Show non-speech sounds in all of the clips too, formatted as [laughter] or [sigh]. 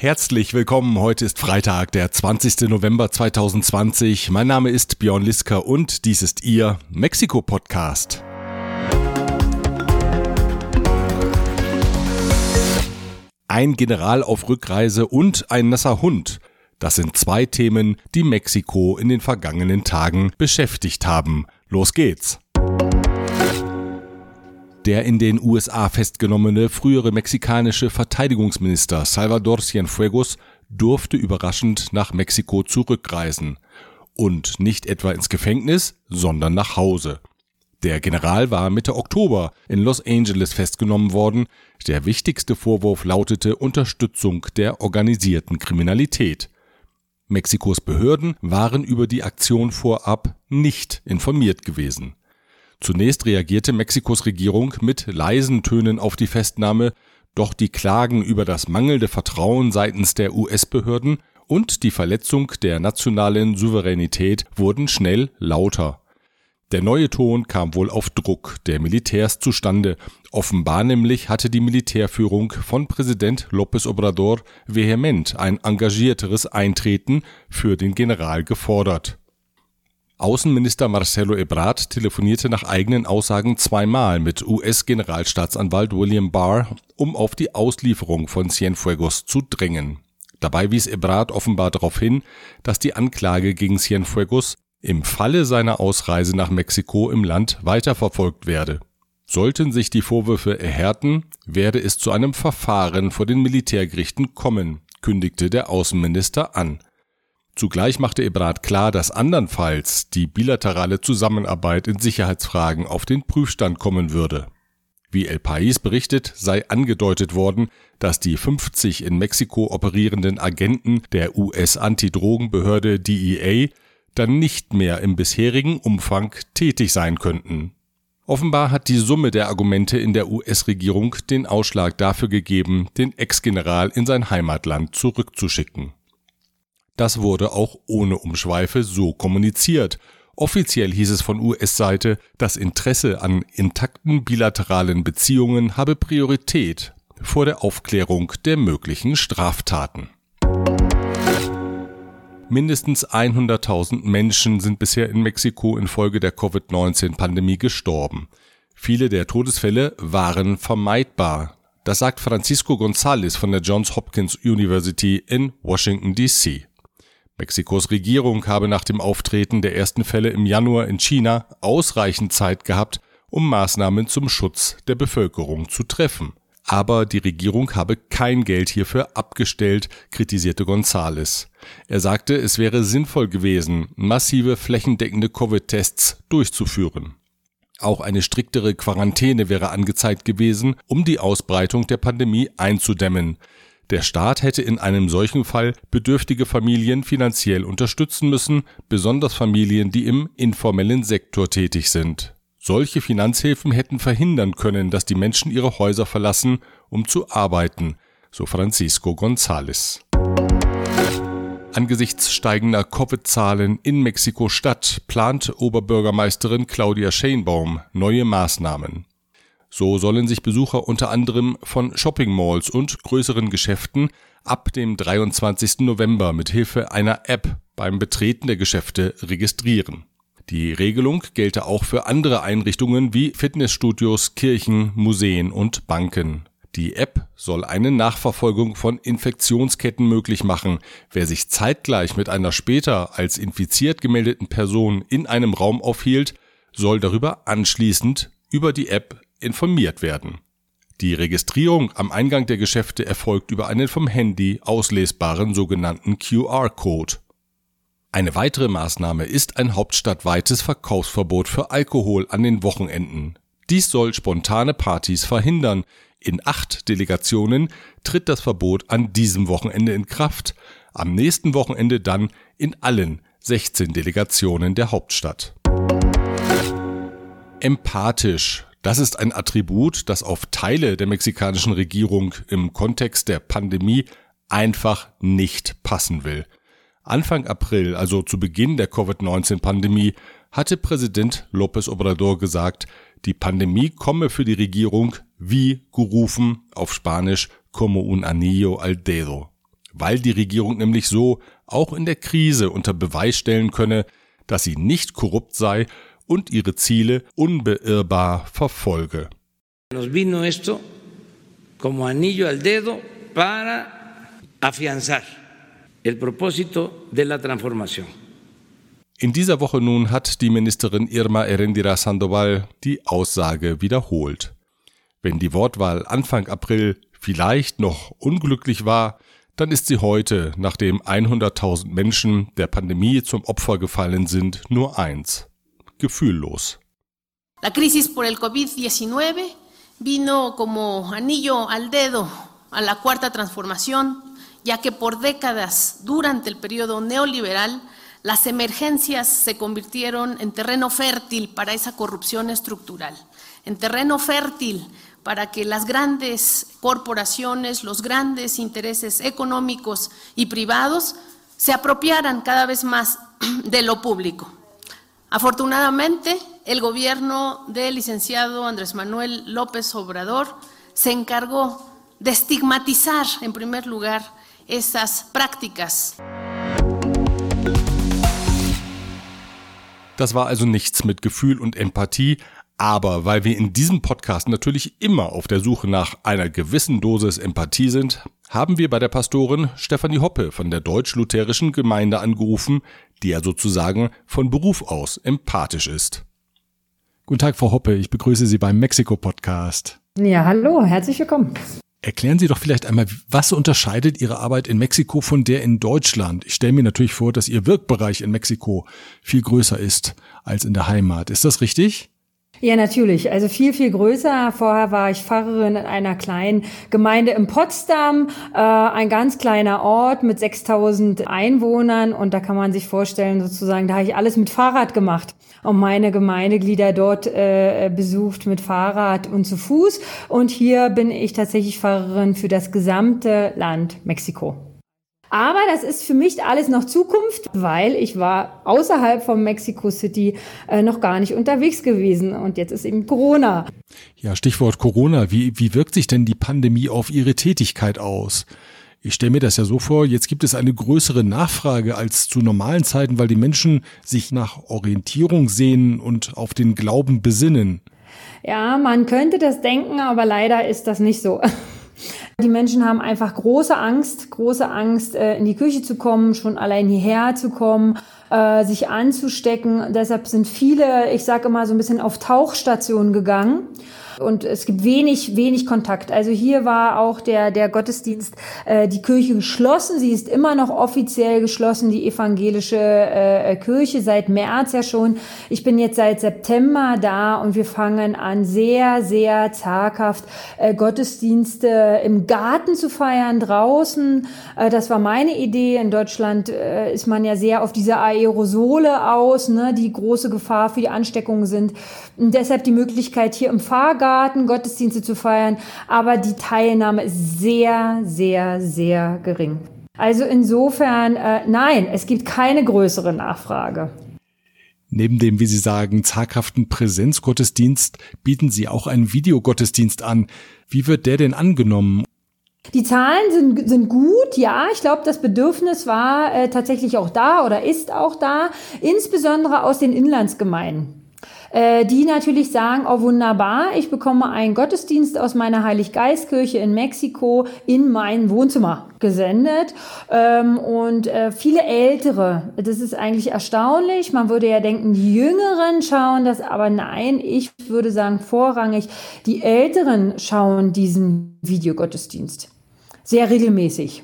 Herzlich willkommen. Heute ist Freitag, der 20. November 2020. Mein Name ist Björn Liska und dies ist Ihr Mexiko-Podcast. Ein General auf Rückreise und ein nasser Hund. Das sind zwei Themen, die Mexiko in den vergangenen Tagen beschäftigt haben. Los geht's! Der in den USA festgenommene frühere mexikanische Verteidigungsminister Salvador Cienfuegos durfte überraschend nach Mexiko zurückreisen. Und nicht etwa ins Gefängnis, sondern nach Hause. Der General war Mitte Oktober in Los Angeles festgenommen worden. Der wichtigste Vorwurf lautete Unterstützung der organisierten Kriminalität. Mexikos Behörden waren über die Aktion vorab nicht informiert gewesen. Zunächst reagierte Mexikos Regierung mit leisen Tönen auf die Festnahme, doch die Klagen über das mangelnde Vertrauen seitens der US-Behörden und die Verletzung der nationalen Souveränität wurden schnell lauter. Der neue Ton kam wohl auf Druck der Militärs zustande. Offenbar nämlich hatte die Militärführung von Präsident López Obrador vehement ein engagierteres Eintreten für den General gefordert. Außenminister Marcelo Ebrard telefonierte nach eigenen Aussagen zweimal mit US-Generalstaatsanwalt William Barr, um auf die Auslieferung von Cienfuegos zu drängen. Dabei wies Ebrard offenbar darauf hin, dass die Anklage gegen Cienfuegos im Falle seiner Ausreise nach Mexiko im Land weiterverfolgt werde. Sollten sich die Vorwürfe erhärten, werde es zu einem Verfahren vor den Militärgerichten kommen, kündigte der Außenminister an. Zugleich machte Ebrard klar, dass andernfalls die bilaterale Zusammenarbeit in Sicherheitsfragen auf den Prüfstand kommen würde. Wie El País berichtet, sei angedeutet worden, dass die 50 in Mexiko operierenden Agenten der US-Antidrogenbehörde DEA dann nicht mehr im bisherigen Umfang tätig sein könnten. Offenbar hat die Summe der Argumente in der US-Regierung den Ausschlag dafür gegeben, den Ex-General in sein Heimatland zurückzuschicken. Das wurde auch ohne Umschweife so kommuniziert. Offiziell hieß es von US-Seite, das Interesse an intakten bilateralen Beziehungen habe Priorität vor der Aufklärung der möglichen Straftaten. Mindestens 100.000 Menschen sind bisher in Mexiko infolge der Covid-19-Pandemie gestorben. Viele der Todesfälle waren vermeidbar. Das sagt Francisco González von der Johns Hopkins University in Washington, D.C. Mexikos Regierung habe nach dem Auftreten der ersten Fälle im Januar in China ausreichend Zeit gehabt, um Maßnahmen zum Schutz der Bevölkerung zu treffen aber die Regierung habe kein Geld hierfür abgestellt, kritisierte Gonzales. Er sagte, es wäre sinnvoll gewesen, massive flächendeckende Covid-Tests durchzuführen. Auch eine striktere Quarantäne wäre angezeigt gewesen, um die Ausbreitung der Pandemie einzudämmen. Der Staat hätte in einem solchen Fall bedürftige Familien finanziell unterstützen müssen, besonders Familien, die im informellen Sektor tätig sind. Solche Finanzhilfen hätten verhindern können, dass die Menschen ihre Häuser verlassen, um zu arbeiten, so Francisco González. Angesichts steigender Covid-Zahlen in Mexiko-Stadt plant Oberbürgermeisterin Claudia Sheinbaum neue Maßnahmen. So sollen sich Besucher unter anderem von Shopping-Malls und größeren Geschäften ab dem 23. November mit Hilfe einer App beim Betreten der Geschäfte registrieren. Die Regelung gelte auch für andere Einrichtungen wie Fitnessstudios, Kirchen, Museen und Banken. Die App soll eine Nachverfolgung von Infektionsketten möglich machen. Wer sich zeitgleich mit einer später als infiziert gemeldeten Person in einem Raum aufhielt, soll darüber anschließend über die App informiert werden. Die Registrierung am Eingang der Geschäfte erfolgt über einen vom Handy auslesbaren sogenannten QR-Code. Eine weitere Maßnahme ist ein hauptstadtweites Verkaufsverbot für Alkohol an den Wochenenden. Dies soll spontane Partys verhindern. In acht Delegationen tritt das Verbot an diesem Wochenende in Kraft, am nächsten Wochenende dann in allen 16 Delegationen der Hauptstadt. Empathisch. Das ist ein Attribut, das auf Teile der mexikanischen Regierung im Kontext der Pandemie einfach nicht passen will. Anfang April, also zu Beginn der Covid-19-Pandemie, hatte Präsident López Obrador gesagt, die Pandemie komme für die Regierung wie gerufen auf Spanisch como un anillo al dedo. weil die Regierung nämlich so auch in der Krise unter Beweis stellen könne, dass sie nicht korrupt sei und ihre Ziele unbeirrbar verfolge. Nos vino esto como anillo al dedo para afianzar el propósito de la transformación. In dieser Woche nun hat die Ministerin Irma Erendira Sandoval die Aussage wiederholt. Wenn die Wortwahl Anfang April vielleicht noch unglücklich war, dann ist sie heute, nachdem 100.000 Menschen der Pandemie zum Opfer gefallen sind, nur eins. La crisis por el COVID-19 vino como anillo al dedo a la cuarta transformación, ya que por décadas durante el periodo neoliberal las emergencias se convirtieron en terreno fértil para esa corrupción estructural, en terreno fértil para que las grandes corporaciones, los grandes intereses económicos y privados se apropiaran cada vez más [clears throat] de lo público. Afortunadamente, el gobierno del licenciado Andrés Manuel López Obrador se encargó de estigmatizar, en primer lugar, esas prácticas. Das war also nichts mit Gefühl und Empathie, aber weil wir in diesem Podcast natürlich immer auf der Suche nach einer gewissen Dosis Empathie sind, haben wir bei der Pastorin Stefanie Hoppe von der Deutsch-Lutherischen Gemeinde angerufen, die ja sozusagen von Beruf aus empathisch ist. Guten Tag, Frau Hoppe, ich begrüße Sie beim Mexiko-Podcast. Ja, hallo, herzlich willkommen. Erklären Sie doch vielleicht einmal, was unterscheidet Ihre Arbeit in Mexiko von der in Deutschland? Ich stelle mir natürlich vor, dass Ihr Wirkbereich in Mexiko viel größer ist als in der Heimat. Ist das richtig? Ja, natürlich. Also viel, viel größer. Vorher war ich Pfarrerin in einer kleinen Gemeinde in Potsdam, äh, ein ganz kleiner Ort mit 6000 Einwohnern. Und da kann man sich vorstellen, sozusagen, da habe ich alles mit Fahrrad gemacht und meine Gemeindeglieder dort äh, besucht mit Fahrrad und zu Fuß. Und hier bin ich tatsächlich Pfarrerin für das gesamte Land Mexiko. Aber das ist für mich alles noch Zukunft, weil ich war außerhalb von Mexico City äh, noch gar nicht unterwegs gewesen und jetzt ist eben Corona. Ja, Stichwort Corona. Wie, wie wirkt sich denn die Pandemie auf Ihre Tätigkeit aus? Ich stelle mir das ja so vor, jetzt gibt es eine größere Nachfrage als zu normalen Zeiten, weil die Menschen sich nach Orientierung sehnen und auf den Glauben besinnen. Ja, man könnte das denken, aber leider ist das nicht so. [laughs] Die Menschen haben einfach große Angst, große Angst, äh, in die Küche zu kommen, schon allein hierher zu kommen, äh, sich anzustecken. Deshalb sind viele, ich sage immer so ein bisschen auf Tauchstationen gegangen und es gibt wenig, wenig Kontakt. Also hier war auch der, der Gottesdienst, äh, die Kirche geschlossen. Sie ist immer noch offiziell geschlossen, die evangelische äh, Kirche, seit März ja schon. Ich bin jetzt seit September da und wir fangen an, sehr, sehr zaghaft äh, Gottesdienste im Garten zu feiern, draußen. Äh, das war meine Idee. In Deutschland äh, ist man ja sehr auf diese Aerosole aus, ne, die große Gefahr für die Ansteckung sind. Und deshalb die Möglichkeit, hier im Fahrgarten Kindergarten Gottesdienste zu feiern, aber die Teilnahme ist sehr, sehr, sehr gering. Also insofern, äh, nein, es gibt keine größere Nachfrage. Neben dem, wie Sie sagen, zaghaften Präsenzgottesdienst bieten Sie auch einen Videogottesdienst an. Wie wird der denn angenommen? Die Zahlen sind, sind gut, ja. Ich glaube, das Bedürfnis war äh, tatsächlich auch da oder ist auch da, insbesondere aus den Inlandsgemeinden äh, die natürlich sagen, oh wunderbar, ich bekomme einen Gottesdienst aus meiner Heiliggeistkirche in Mexiko in mein Wohnzimmer gesendet. Ähm, und äh, viele Ältere, das ist eigentlich erstaunlich. Man würde ja denken, die Jüngeren schauen das, aber nein, ich würde sagen, vorrangig die Älteren schauen diesen Videogottesdienst. Sehr regelmäßig.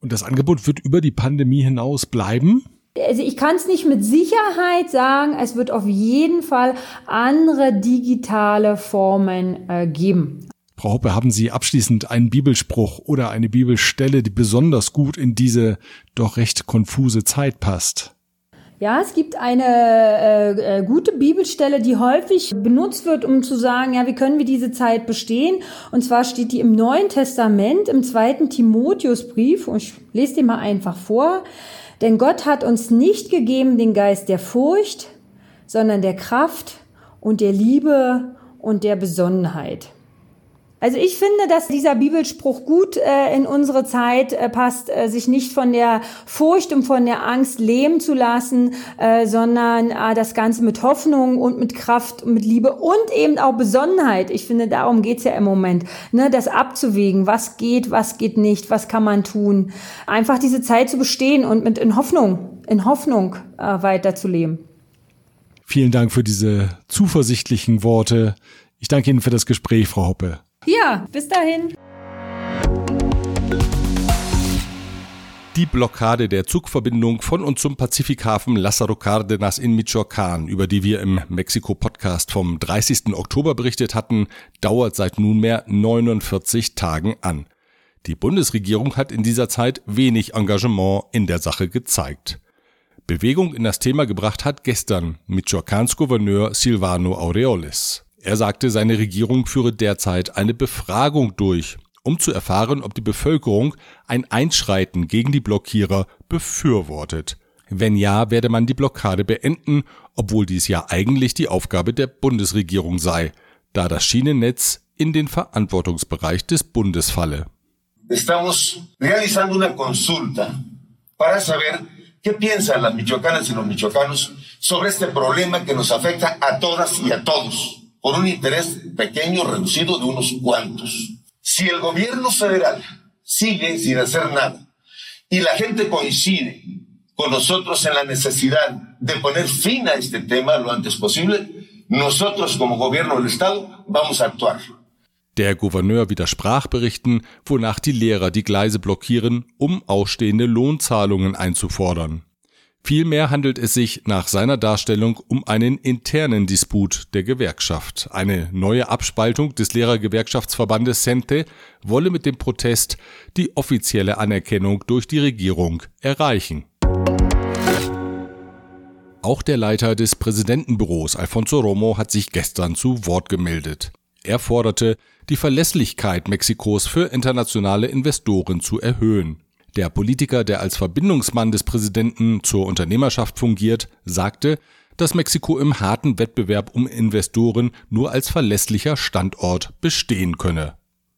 Und das Angebot wird über die Pandemie hinaus bleiben? Also ich kann es nicht mit Sicherheit sagen, es wird auf jeden Fall andere digitale Formen äh, geben. Frau Hoppe, haben Sie abschließend einen Bibelspruch oder eine Bibelstelle, die besonders gut in diese doch recht konfuse Zeit passt? Ja, es gibt eine äh, äh, gute Bibelstelle, die häufig benutzt wird, um zu sagen, ja, wie können wir diese Zeit bestehen? Und zwar steht die im Neuen Testament, im zweiten Timotheusbrief, und ich lese die mal einfach vor. Denn Gott hat uns nicht gegeben den Geist der Furcht, sondern der Kraft und der Liebe und der Besonnenheit. Also ich finde, dass dieser Bibelspruch gut äh, in unsere Zeit äh, passt, äh, sich nicht von der Furcht und von der Angst lähmen zu lassen, äh, sondern äh, das Ganze mit Hoffnung und mit Kraft und mit Liebe und eben auch Besonnenheit. Ich finde, darum geht's ja im Moment, ne, das abzuwägen, was geht, was geht nicht, was kann man tun. Einfach diese Zeit zu bestehen und mit in Hoffnung, in Hoffnung äh, weiterzuleben. Vielen Dank für diese zuversichtlichen Worte. Ich danke Ihnen für das Gespräch, Frau Hoppe. Ja, bis dahin. Die Blockade der Zugverbindung von und zum Pazifikhafen Lázaro Cárdenas in Michoacán, über die wir im Mexiko-Podcast vom 30. Oktober berichtet hatten, dauert seit nunmehr 49 Tagen an. Die Bundesregierung hat in dieser Zeit wenig Engagement in der Sache gezeigt. Bewegung in das Thema gebracht hat gestern Michoacáns Gouverneur Silvano Aureoles. Er sagte, seine Regierung führe derzeit eine Befragung durch, um zu erfahren, ob die Bevölkerung ein Einschreiten gegen die Blockierer befürwortet. Wenn ja, werde man die Blockade beenden, obwohl dies ja eigentlich die Aufgabe der Bundesregierung sei, da das Schienennetz in den Verantwortungsbereich des Bundes falle. Estamos realizando una consulta para saber qué piensan las michoacanas y los michoacanos sobre este problema que nos afecta a todas y a todos. Por un interés pequeño, reducido de unos cuantos. Si el gobierno federal sigue sin hacer nada y la gente coincide con nosotros en la necesidad de poner fin a este tema lo antes posible, nosotros como gobierno del Estado vamos a actuar. Der Gouverneur widersprach Berichten, wonach die Lehrer die Gleise blockieren, um ausstehende Lohnzahlungen einzufordern. Vielmehr handelt es sich nach seiner Darstellung um einen internen Disput der Gewerkschaft. Eine neue Abspaltung des Lehrergewerkschaftsverbandes Sente wolle mit dem Protest die offizielle Anerkennung durch die Regierung erreichen. Auch der Leiter des Präsidentenbüros Alfonso Romo hat sich gestern zu Wort gemeldet. Er forderte, die Verlässlichkeit Mexikos für internationale Investoren zu erhöhen. Der Politiker, der als Verbindungsmann des Präsidenten zur Unternehmerschaft fungiert, sagte, dass Mexiko im harten Wettbewerb um Investoren nur als verlässlicher Standort bestehen könne.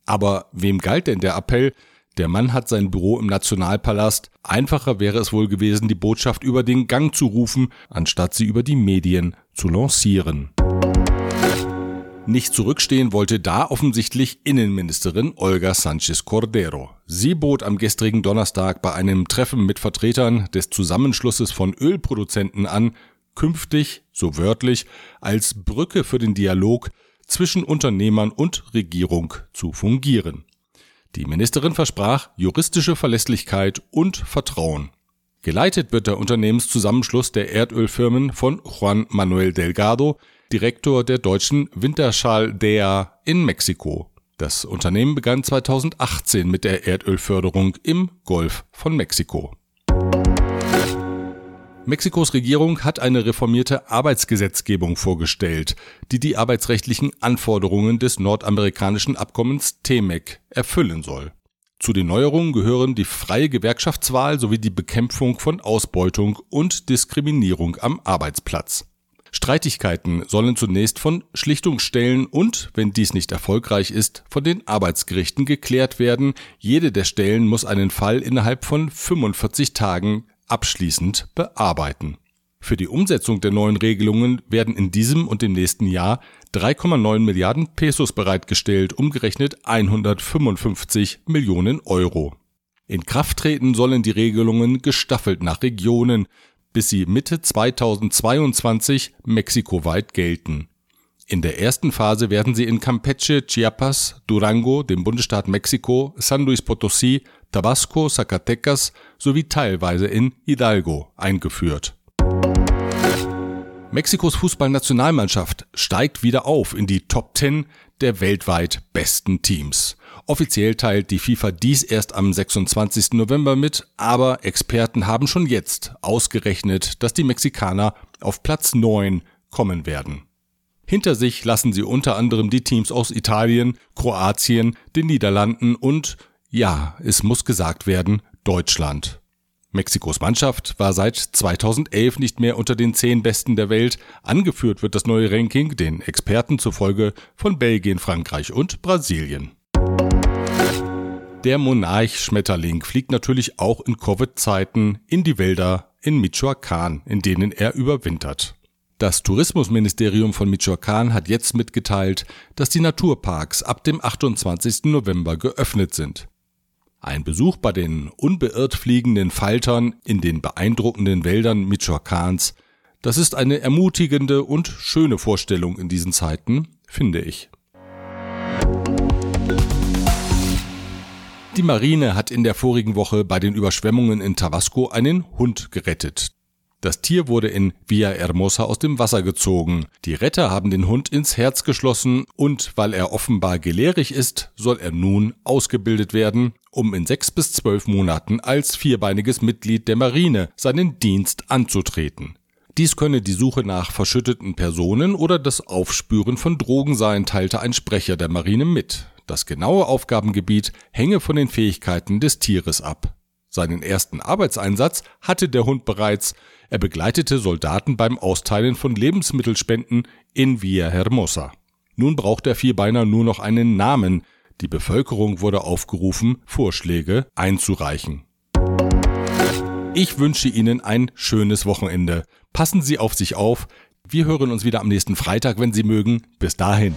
Aber wem galt denn der Appell? Der Mann hat sein Büro im Nationalpalast. Einfacher wäre es wohl gewesen, die Botschaft über den Gang zu rufen, anstatt sie über die Medien zu lancieren. Nicht zurückstehen wollte da offensichtlich Innenministerin Olga Sanchez Cordero. Sie bot am gestrigen Donnerstag bei einem Treffen mit Vertretern des Zusammenschlusses von Ölproduzenten an, künftig, so wörtlich, als Brücke für den Dialog zwischen Unternehmern und Regierung zu fungieren. Die Ministerin versprach juristische Verlässlichkeit und Vertrauen. Geleitet wird der Unternehmenszusammenschluss der Erdölfirmen von Juan Manuel Delgado, Direktor der deutschen Winterschall-DEA in Mexiko. Das Unternehmen begann 2018 mit der Erdölförderung im Golf von Mexiko. Mexikos Regierung hat eine reformierte Arbeitsgesetzgebung vorgestellt, die die arbeitsrechtlichen Anforderungen des nordamerikanischen Abkommens TEMEC erfüllen soll. Zu den Neuerungen gehören die freie Gewerkschaftswahl sowie die Bekämpfung von Ausbeutung und Diskriminierung am Arbeitsplatz. Streitigkeiten sollen zunächst von Schlichtungsstellen und, wenn dies nicht erfolgreich ist, von den Arbeitsgerichten geklärt werden. Jede der Stellen muss einen Fall innerhalb von 45 Tagen abschließend bearbeiten. Für die Umsetzung der neuen Regelungen werden in diesem und dem nächsten Jahr 3,9 Milliarden Pesos bereitgestellt, umgerechnet 155 Millionen Euro. In Kraft treten sollen die Regelungen gestaffelt nach Regionen, bis sie Mitte 2022 mexikoweit gelten. In der ersten Phase werden sie in Campeche, Chiapas, Durango, dem Bundesstaat Mexiko, San Luis Potosí, Tabasco, Zacatecas sowie teilweise in Hidalgo eingeführt. Mexikos Fußballnationalmannschaft steigt wieder auf in die Top 10 der weltweit besten Teams. Offiziell teilt die FIFA dies erst am 26. November mit, aber Experten haben schon jetzt ausgerechnet, dass die Mexikaner auf Platz 9 kommen werden. Hinter sich lassen sie unter anderem die Teams aus Italien, Kroatien, den Niederlanden und, ja, es muss gesagt werden, Deutschland. Mexikos Mannschaft war seit 2011 nicht mehr unter den zehn Besten der Welt. Angeführt wird das neue Ranking den Experten zufolge von Belgien, Frankreich und Brasilien. Der Monarch-Schmetterling fliegt natürlich auch in Covid-Zeiten in die Wälder in Michoacán, in denen er überwintert. Das Tourismusministerium von Michoacán hat jetzt mitgeteilt, dass die Naturparks ab dem 28. November geöffnet sind. Ein Besuch bei den unbeirrt fliegenden Faltern in den beeindruckenden Wäldern Michoacans, das ist eine ermutigende und schöne Vorstellung in diesen Zeiten, finde ich. Die Marine hat in der vorigen Woche bei den Überschwemmungen in Tabasco einen Hund gerettet. Das Tier wurde in Villahermosa aus dem Wasser gezogen. Die Retter haben den Hund ins Herz geschlossen und weil er offenbar gelehrig ist, soll er nun ausgebildet werden, um in sechs bis zwölf Monaten als vierbeiniges Mitglied der Marine seinen Dienst anzutreten. Dies könne die Suche nach verschütteten Personen oder das Aufspüren von Drogen sein, teilte ein Sprecher der Marine mit. Das genaue Aufgabengebiet hänge von den Fähigkeiten des Tieres ab. Seinen ersten Arbeitseinsatz hatte der Hund bereits, er begleitete Soldaten beim Austeilen von Lebensmittelspenden in Villahermosa. Nun braucht der Vierbeiner nur noch einen Namen. Die Bevölkerung wurde aufgerufen, Vorschläge einzureichen. Ich wünsche Ihnen ein schönes Wochenende. Passen Sie auf sich auf. Wir hören uns wieder am nächsten Freitag, wenn Sie mögen. Bis dahin.